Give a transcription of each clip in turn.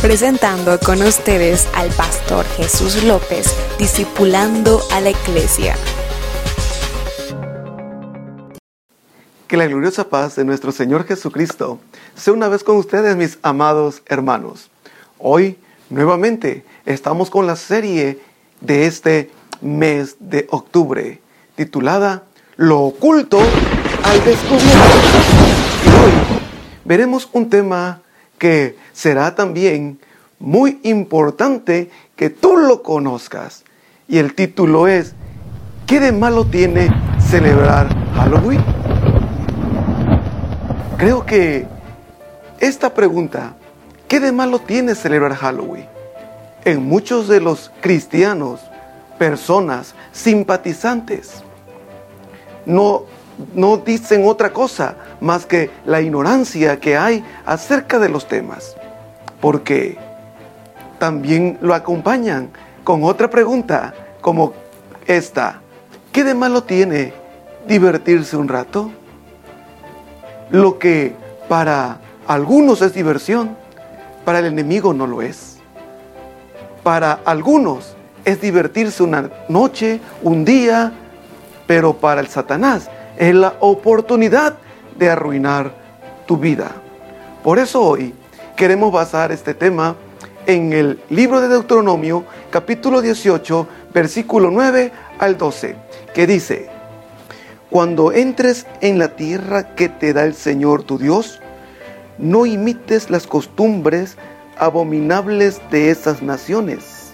presentando con ustedes al pastor Jesús López, discipulando a la iglesia. Que la gloriosa paz de nuestro Señor Jesucristo sea una vez con ustedes, mis amados hermanos. Hoy, nuevamente, estamos con la serie de este mes de octubre, titulada Lo oculto al descubierto. Y hoy veremos un tema que será también muy importante que tú lo conozcas. Y el título es, ¿qué de malo tiene celebrar Halloween? Creo que esta pregunta, ¿qué de malo tiene celebrar Halloween? En muchos de los cristianos, personas simpatizantes, no no dicen otra cosa más que la ignorancia que hay acerca de los temas. Porque también lo acompañan con otra pregunta como esta. ¿Qué de malo tiene divertirse un rato? Lo que para algunos es diversión, para el enemigo no lo es. Para algunos es divertirse una noche, un día, pero para el Satanás es la oportunidad de arruinar tu vida. Por eso hoy queremos basar este tema en el libro de Deuteronomio, capítulo 18, versículo 9 al 12, que dice, Cuando entres en la tierra que te da el Señor tu Dios, no imites las costumbres abominables de esas naciones.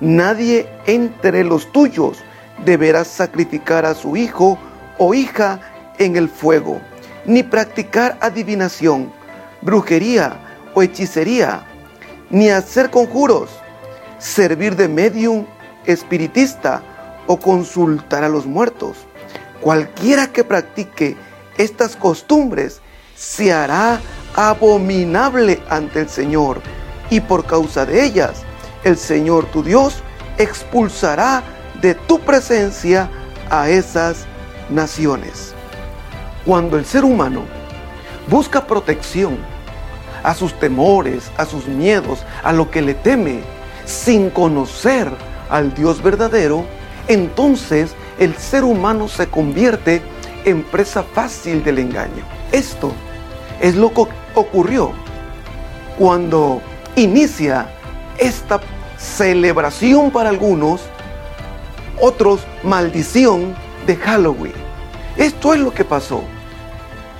Nadie entre los tuyos deberá sacrificar a su hijo o hija en el fuego, ni practicar adivinación, brujería o hechicería, ni hacer conjuros, servir de medium espiritista o consultar a los muertos. Cualquiera que practique estas costumbres se hará abominable ante el Señor y por causa de ellas el Señor tu Dios expulsará de tu presencia a esas naciones. Cuando el ser humano busca protección a sus temores, a sus miedos, a lo que le teme, sin conocer al Dios verdadero, entonces el ser humano se convierte en presa fácil del engaño. Esto es lo que ocurrió cuando inicia esta celebración para algunos, otros maldición de Halloween. Esto es lo que pasó.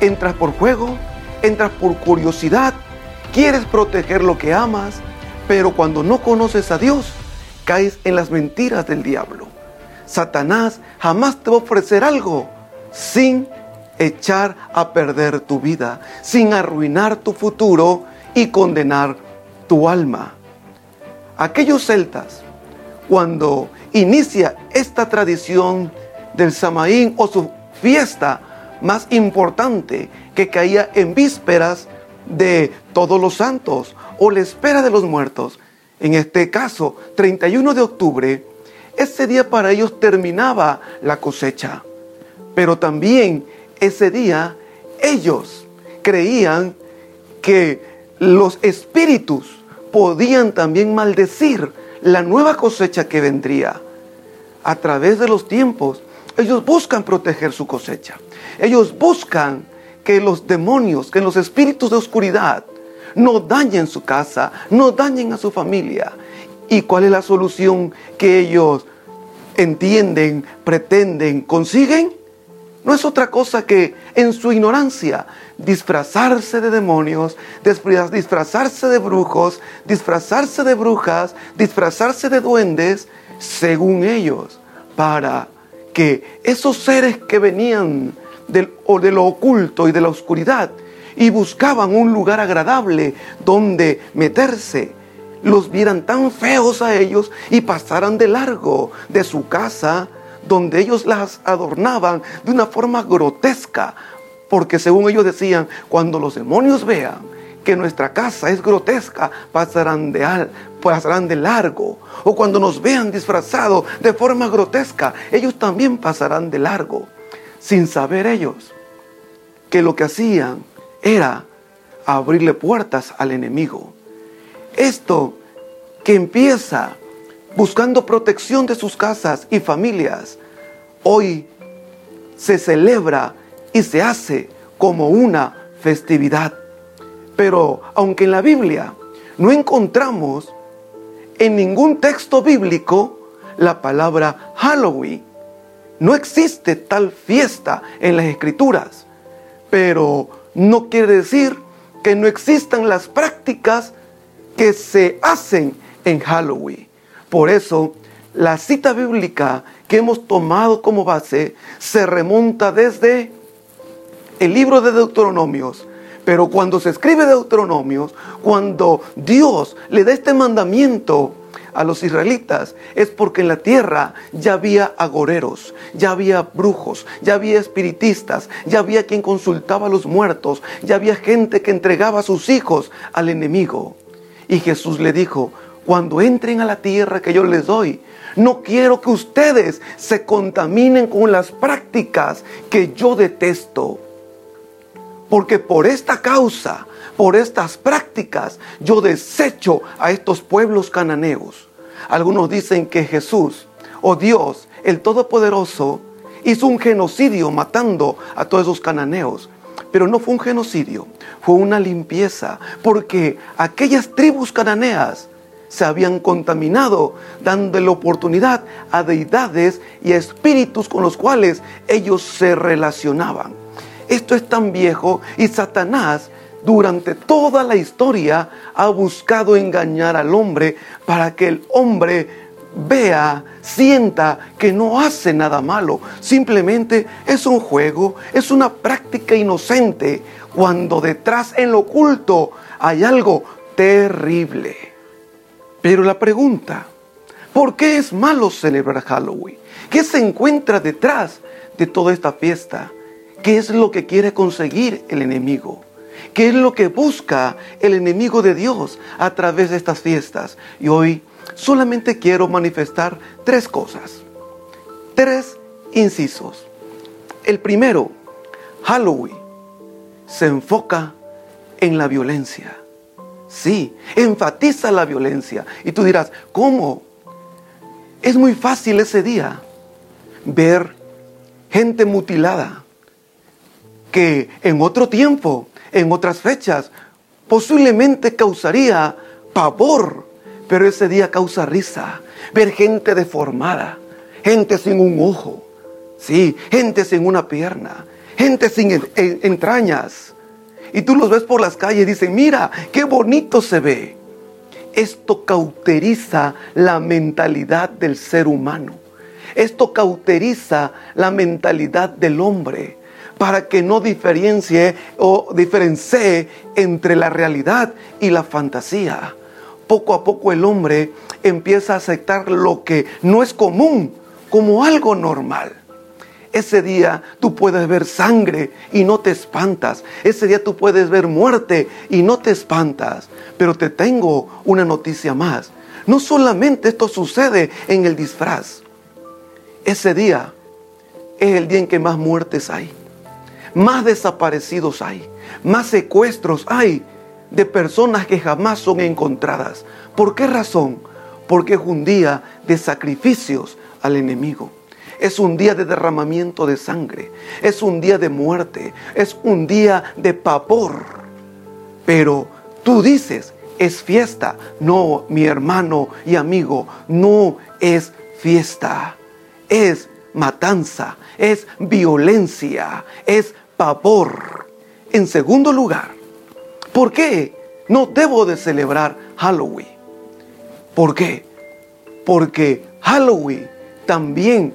Entras por juego, entras por curiosidad, quieres proteger lo que amas, pero cuando no conoces a Dios, caes en las mentiras del diablo. Satanás jamás te va a ofrecer algo sin echar a perder tu vida, sin arruinar tu futuro y condenar tu alma. Aquellos celtas, cuando inicia esta tradición del Samaín o su fiesta más importante que caía en vísperas de todos los santos o la espera de los muertos. En este caso, 31 de octubre, ese día para ellos terminaba la cosecha. Pero también ese día ellos creían que los espíritus podían también maldecir la nueva cosecha que vendría. A través de los tiempos, ellos buscan proteger su cosecha. Ellos buscan que los demonios, que los espíritus de oscuridad no dañen su casa, no dañen a su familia. ¿Y cuál es la solución que ellos entienden, pretenden, consiguen? No es otra cosa que en su ignorancia disfrazarse de demonios, disfrazarse de brujos, disfrazarse de brujas, disfrazarse de duendes, según ellos, para que esos seres que venían del, o de lo oculto y de la oscuridad y buscaban un lugar agradable donde meterse, los vieran tan feos a ellos y pasaran de largo de su casa donde ellos las adornaban de una forma grotesca, porque según ellos decían, cuando los demonios vean que nuestra casa es grotesca, pasarán de, al, pasarán de largo. O cuando nos vean disfrazados de forma grotesca, ellos también pasarán de largo. Sin saber ellos que lo que hacían era abrirle puertas al enemigo. Esto que empieza buscando protección de sus casas y familias, hoy se celebra y se hace como una festividad. Pero aunque en la Biblia no encontramos en ningún texto bíblico la palabra Halloween, no existe tal fiesta en las escrituras, pero no quiere decir que no existan las prácticas que se hacen en Halloween. Por eso, la cita bíblica que hemos tomado como base se remonta desde el libro de Deuteronomios. Pero cuando se escribe Deuteronomios, cuando Dios le da este mandamiento a los israelitas, es porque en la tierra ya había agoreros, ya había brujos, ya había espiritistas, ya había quien consultaba a los muertos, ya había gente que entregaba a sus hijos al enemigo. Y Jesús le dijo, cuando entren a la tierra que yo les doy, no quiero que ustedes se contaminen con las prácticas que yo detesto. Porque por esta causa, por estas prácticas, yo desecho a estos pueblos cananeos. Algunos dicen que Jesús o Dios, el Todopoderoso, hizo un genocidio matando a todos esos cananeos. Pero no fue un genocidio, fue una limpieza, porque aquellas tribus cananeas se habían contaminado, dándole oportunidad a deidades y a espíritus con los cuales ellos se relacionaban. Esto es tan viejo y Satanás durante toda la historia ha buscado engañar al hombre para que el hombre vea, sienta que no hace nada malo. Simplemente es un juego, es una práctica inocente, cuando detrás en lo oculto hay algo terrible. Pero la pregunta, ¿por qué es malo celebrar Halloween? ¿Qué se encuentra detrás de toda esta fiesta? ¿Qué es lo que quiere conseguir el enemigo? ¿Qué es lo que busca el enemigo de Dios a través de estas fiestas? Y hoy solamente quiero manifestar tres cosas, tres incisos. El primero, Halloween se enfoca en la violencia. Sí, enfatiza la violencia. Y tú dirás, ¿cómo? Es muy fácil ese día ver gente mutilada que en otro tiempo, en otras fechas, posiblemente causaría pavor, pero ese día causa risa. Ver gente deformada, gente sin un ojo, sí, gente sin una pierna, gente sin entrañas, y tú los ves por las calles y dicen, mira, qué bonito se ve. Esto cauteriza la mentalidad del ser humano. Esto cauteriza la mentalidad del hombre para que no diferencie o diferencie entre la realidad y la fantasía. Poco a poco el hombre empieza a aceptar lo que no es común como algo normal. Ese día tú puedes ver sangre y no te espantas. Ese día tú puedes ver muerte y no te espantas. Pero te tengo una noticia más. No solamente esto sucede en el disfraz. Ese día es el día en que más muertes hay. Más desaparecidos hay. Más secuestros hay de personas que jamás son encontradas. ¿Por qué razón? Porque es un día de sacrificios al enemigo. Es un día de derramamiento de sangre. Es un día de muerte. Es un día de pavor. Pero tú dices, es fiesta. No, mi hermano y amigo, no es fiesta. Es matanza, es violencia, es pavor. En segundo lugar, ¿por qué no debo de celebrar Halloween? ¿Por qué? Porque Halloween también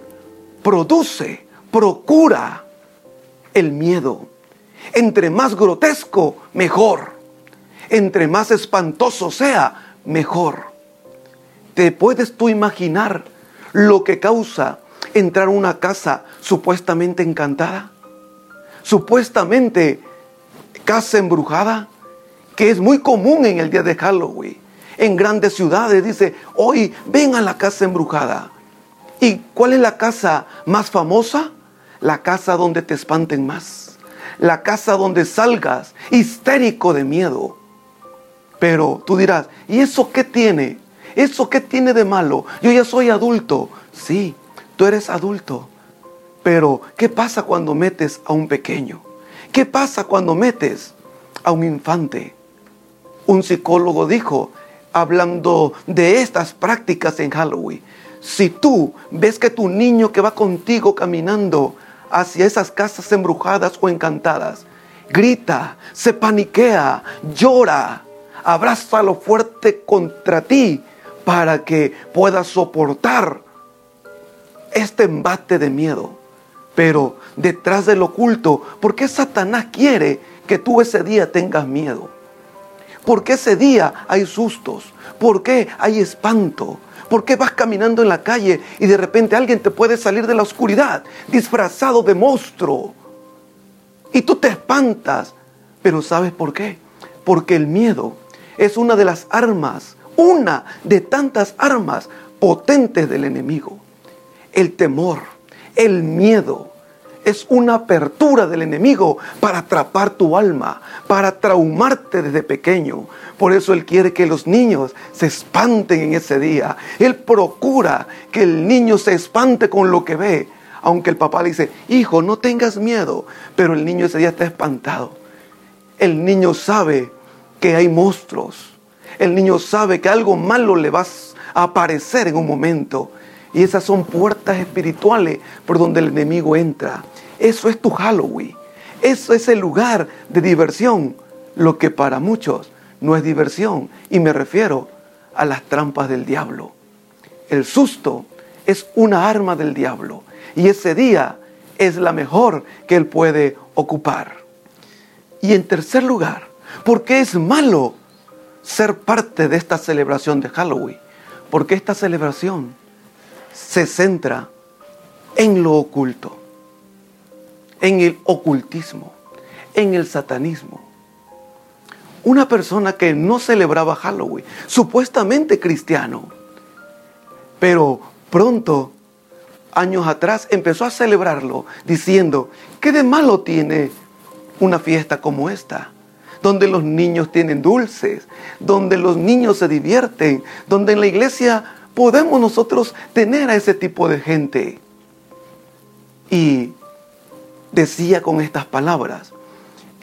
produce, procura el miedo. Entre más grotesco, mejor. Entre más espantoso sea, mejor. ¿Te puedes tú imaginar lo que causa entrar a una casa supuestamente encantada? Supuestamente casa embrujada, que es muy común en el día de Halloween. En grandes ciudades dice, hoy ven a la casa embrujada. ¿Y cuál es la casa más famosa? La casa donde te espanten más. La casa donde salgas histérico de miedo. Pero tú dirás, ¿y eso qué tiene? ¿Eso qué tiene de malo? Yo ya soy adulto. Sí, tú eres adulto. Pero, ¿qué pasa cuando metes a un pequeño? ¿Qué pasa cuando metes a un infante? Un psicólogo dijo, hablando de estas prácticas en Halloween, si tú ves que tu niño que va contigo caminando hacia esas casas embrujadas o encantadas, grita, se paniquea, llora, abrázalo fuerte contra ti para que puedas soportar este embate de miedo. Pero detrás del oculto, ¿por qué Satanás quiere que tú ese día tengas miedo? ¿Por qué ese día hay sustos? ¿Por qué hay espanto? ¿Por qué vas caminando en la calle y de repente alguien te puede salir de la oscuridad disfrazado de monstruo? Y tú te espantas. Pero ¿sabes por qué? Porque el miedo es una de las armas, una de tantas armas potentes del enemigo. El temor, el miedo, es una apertura del enemigo para atrapar tu alma, para traumarte desde pequeño. Por eso Él quiere que los niños se espanten en ese día. Él procura que el niño se espante con lo que ve. Aunque el papá le dice, hijo, no tengas miedo. Pero el niño ese día está espantado. El niño sabe que hay monstruos. El niño sabe que algo malo le va a aparecer en un momento. Y esas son puertas espirituales por donde el enemigo entra. Eso es tu Halloween. Eso es el lugar de diversión. Lo que para muchos no es diversión. Y me refiero a las trampas del diablo. El susto es una arma del diablo. Y ese día es la mejor que él puede ocupar. Y en tercer lugar, ¿por qué es malo ser parte de esta celebración de Halloween? Porque esta celebración se centra en lo oculto, en el ocultismo, en el satanismo. Una persona que no celebraba Halloween, supuestamente cristiano, pero pronto, años atrás, empezó a celebrarlo diciendo, ¿qué de malo tiene una fiesta como esta? donde los niños tienen dulces, donde los niños se divierten, donde en la iglesia podemos nosotros tener a ese tipo de gente. Y decía con estas palabras,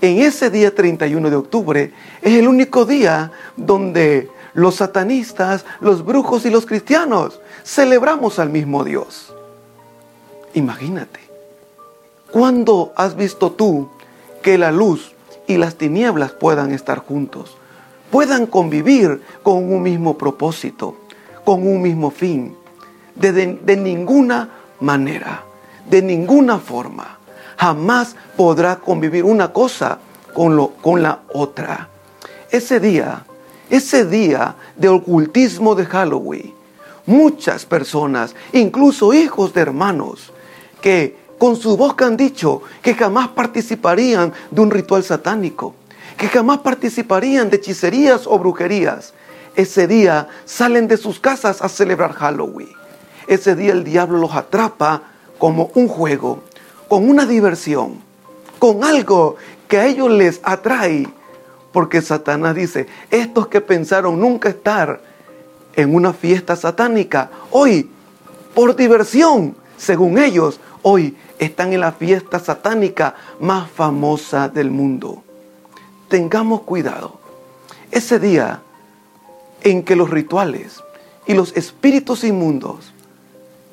en ese día 31 de octubre es el único día donde los satanistas, los brujos y los cristianos celebramos al mismo Dios. Imagínate, ¿cuándo has visto tú que la luz y las tinieblas puedan estar juntos? Puedan convivir con un mismo propósito con un mismo fin. De, ninguna manera, de ninguna forma, jamás podrá convivir una cosa con, lo, con la otra. Ese día, ese día de ocultismo de Halloween, muchas personas, incluso hijos de hermanos, que con su boca han dicho que jamás participarían de un ritual satánico, que jamás participarían de hechicerías o brujerías, ese día salen de sus casas a celebrar Halloween. Ese día el diablo los atrapa como un juego, con una diversión, con algo que a ellos les atrae. Porque Satanás dice, estos que pensaron nunca estar en una fiesta satánica, hoy, por diversión, según ellos, hoy están en la fiesta satánica más famosa del mundo. Tengamos cuidado. Ese día en que los rituales y los espíritus inmundos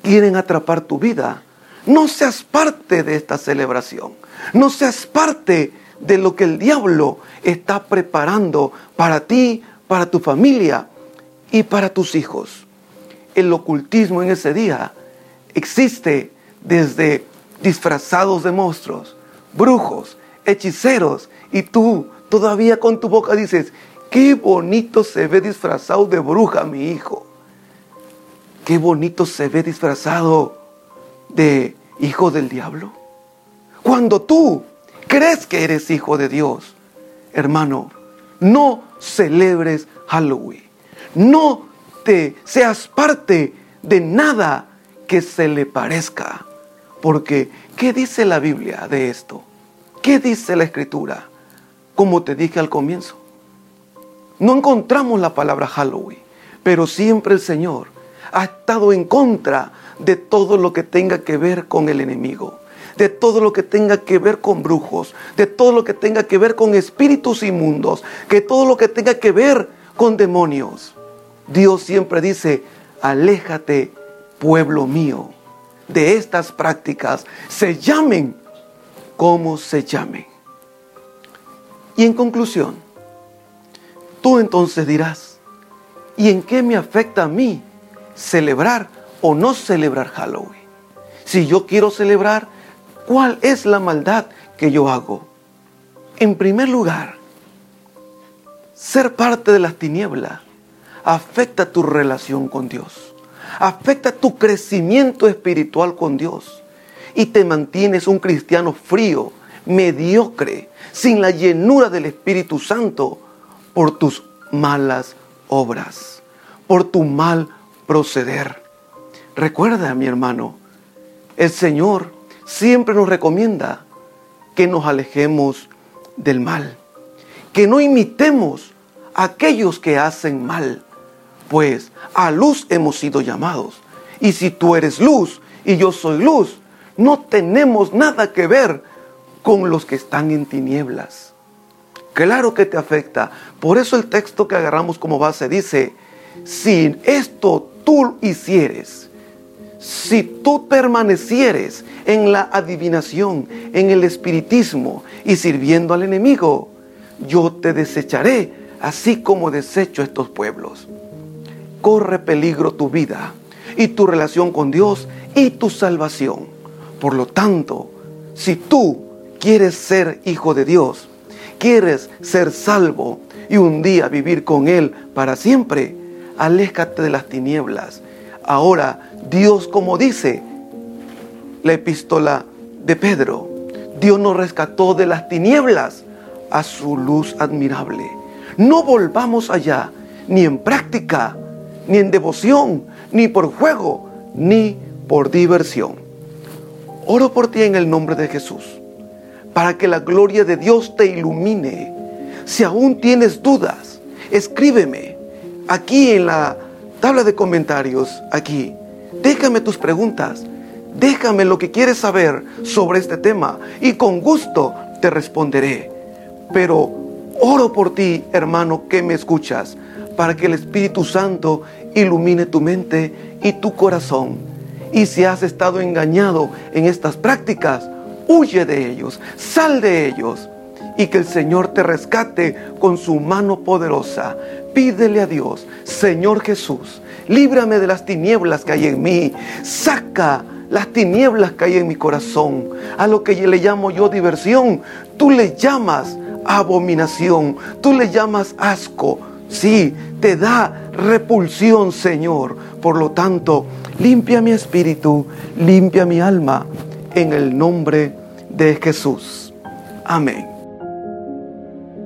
quieren atrapar tu vida, no seas parte de esta celebración. No seas parte de lo que el diablo está preparando para ti, para tu familia y para tus hijos. El ocultismo en ese día existe desde disfrazados de monstruos, brujos, hechiceros, y tú todavía con tu boca dices, Qué bonito se ve disfrazado de bruja mi hijo. Qué bonito se ve disfrazado de hijo del diablo. Cuando tú crees que eres hijo de Dios, hermano, no celebres Halloween. No te seas parte de nada que se le parezca. Porque, ¿qué dice la Biblia de esto? ¿Qué dice la Escritura? Como te dije al comienzo, no encontramos la palabra Halloween, pero siempre el Señor ha estado en contra de todo lo que tenga que ver con el enemigo, de todo lo que tenga que ver con brujos, de todo lo que tenga que ver con espíritus inmundos, que todo lo que tenga que ver con demonios. Dios siempre dice, aléjate, pueblo mío, de estas prácticas, se llamen como se llamen. Y en conclusión, tú entonces dirás, ¿y en qué me afecta a mí celebrar o no celebrar Halloween? Si yo quiero celebrar, ¿cuál es la maldad que yo hago? En primer lugar, ser parte de las tinieblas afecta tu relación con Dios, afecta tu crecimiento espiritual con Dios y te mantienes un cristiano frío, mediocre, sin la llenura del Espíritu Santo por tus malas obras, por tu mal proceder. Recuerda, mi hermano, el Señor siempre nos recomienda que nos alejemos del mal, que no imitemos a aquellos que hacen mal, pues a luz hemos sido llamados. Y si tú eres luz y yo soy luz, no tenemos nada que ver con los que están en tinieblas. Claro que te afecta. Por eso el texto que agarramos como base dice, si esto tú hicieres, si tú permanecieres en la adivinación, en el espiritismo y sirviendo al enemigo, yo te desecharé así como desecho estos pueblos. Corre peligro tu vida y tu relación con Dios y tu salvación. Por lo tanto, si tú quieres ser hijo de Dios, quieres ser salvo y un día vivir con Él para siempre, aléjate de las tinieblas. Ahora, Dios, como dice la epístola de Pedro, Dios nos rescató de las tinieblas a su luz admirable. No volvamos allá, ni en práctica, ni en devoción, ni por juego, ni por diversión. Oro por ti en el nombre de Jesús para que la gloria de Dios te ilumine. Si aún tienes dudas, escríbeme aquí en la tabla de comentarios, aquí. Déjame tus preguntas, déjame lo que quieres saber sobre este tema y con gusto te responderé. Pero oro por ti, hermano, que me escuchas, para que el Espíritu Santo ilumine tu mente y tu corazón. Y si has estado engañado en estas prácticas, huye de ellos, sal de ellos y que el Señor te rescate con su mano poderosa. Pídele a Dios, Señor Jesús, líbrame de las tinieblas que hay en mí, saca las tinieblas que hay en mi corazón, a lo que le llamo yo diversión, tú le llamas abominación, tú le llamas asco, sí, te da repulsión, Señor. Por lo tanto, limpia mi espíritu, limpia mi alma en el nombre de Jesús. Amén.